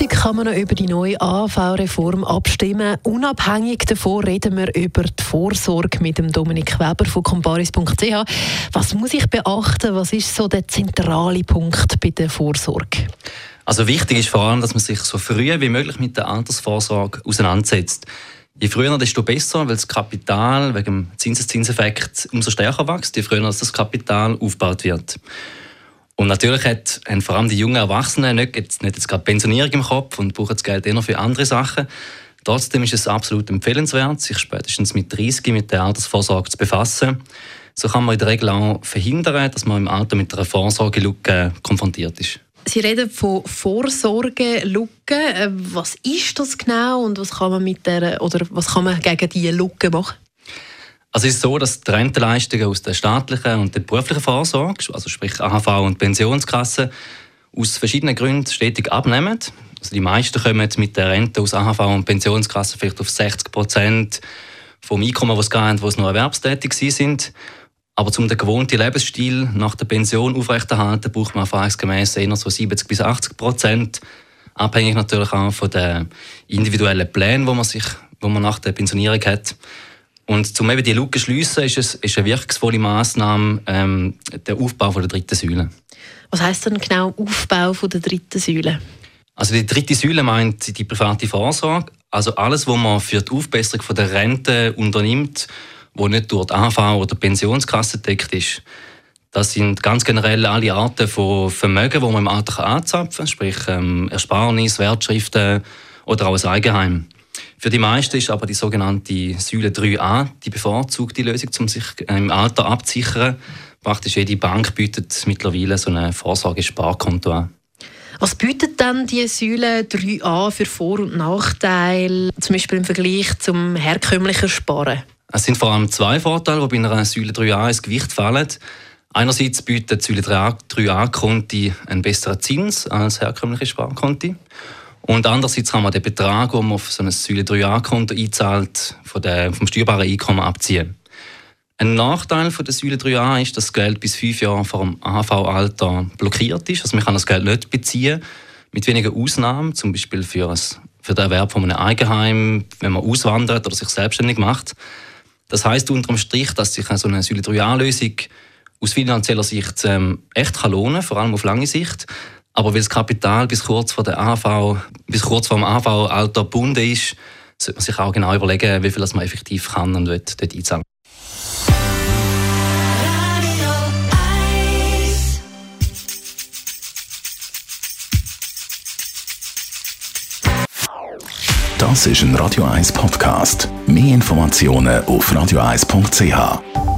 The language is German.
Sonntag kann man noch über die neue AV-Reform abstimmen. Unabhängig davon reden wir über die Vorsorge mit dem Dominik Weber von comparis.ch. Was muss ich beachten? Was ist so der zentrale Punkt bei der Vorsorge? Also wichtig ist vor allem, dass man sich so früh wie möglich mit der Altersvorsorge auseinandersetzt. Je früher, desto besser, weil das Kapital wegen dem Zinseszinseffekt umso stärker wächst, je früher das Kapital aufgebaut wird. Und natürlich hat, haben vor allem die jungen Erwachsenen nicht jetzt, nicht jetzt gerade Pensionierung im Kopf und brauchen das Geld eher für andere Sachen. Trotzdem ist es absolut empfehlenswert, sich spätestens mit 30 mit der Altersvorsorge zu befassen. So kann man in der Regel auch verhindern, dass man im Alter mit einer Vorsorgelücke konfrontiert ist. Sie reden von Vorsorgelücke. Äh, was ist das genau und was kann man mit der oder was kann man gegen diese Lücke machen? Also es ist so, dass die Rentenleistungen aus der staatlichen und der beruflichen Vorsorge, also sprich AHV und Pensionskasse, aus verschiedenen Gründen stetig abnehmen. Also die meisten kommen mit der Rente aus AHV und Pensionskasse vielleicht auf 60 Prozent vom Einkommen, das sie haben, wo sie noch erwerbstätig sind. Aber um den gewohnten Lebensstil nach der Pension aufrechterhalten, braucht man erfahrungsgemäß eher so 70 bis 80 Prozent. Abhängig natürlich auch von den individuellen Plänen, die man, sich, wo man nach der Pensionierung hat. Und um eben die Lücke zu schliessen, ist es ist eine wirkungsvolle Massnahme ähm, der Aufbau von der dritten Säule. Was heißt denn genau Aufbau von der dritten Säule? Also die dritte Säule meint die private Vorsorge. Also alles, was man für die Aufbesserung von der Rente unternimmt, wo nicht durch die AV oder die Pensionskasse deckt ist. Das sind ganz generell alle Arten von Vermögen, die man im Alter anzapfen kann, sprich ähm, Ersparnis, Wertschriften oder auch ein Eigenheim. Für die meisten ist aber die sogenannte Säule 3a die bevorzugte Lösung, um sich im Alter abzusichern. Praktisch jede Bank bietet mittlerweile so ein Vorsorgesparkonto an. Was bietet dann die Säule 3a für Vor- und Nachteile, zum Beispiel im Vergleich zum herkömmlichen Sparen? Es sind vor allem zwei Vorteile, die bei einer Säule 3a ins Gewicht fallen. Einerseits bietet die Säule 3a-Konti einen besseren Zins als herkömmliche Sparkonti. Und andererseits kann man den Betrag, den man auf so ein Säule 3a-Konto einzahlt, von der, vom steuerbaren Einkommen abziehen. Ein Nachteil von der Säule 3a ist, dass das Geld bis fünf Jahre vor dem AHV-Alter blockiert ist. Also man kann das Geld nicht beziehen, mit wenigen Ausnahmen, zum Beispiel für, ein, für den Erwerb von einem Eigenheim, wenn man auswandert oder sich selbstständig macht. Das heißt unterm Strich, dass sich so eine Säule 3a-Lösung aus finanzieller Sicht ähm, echt kann lohnen, vor allem auf lange Sicht. Aber weil das Kapital bis kurz vor der AV, bis kurz vor dem AV-Alter gebunden ist, sollte man sich auch genau überlegen, wie viel man effektiv kann und dort, dort einzahlen. Das ist ein Radio 1 Podcast. Mehr Informationen auf radio1.ch.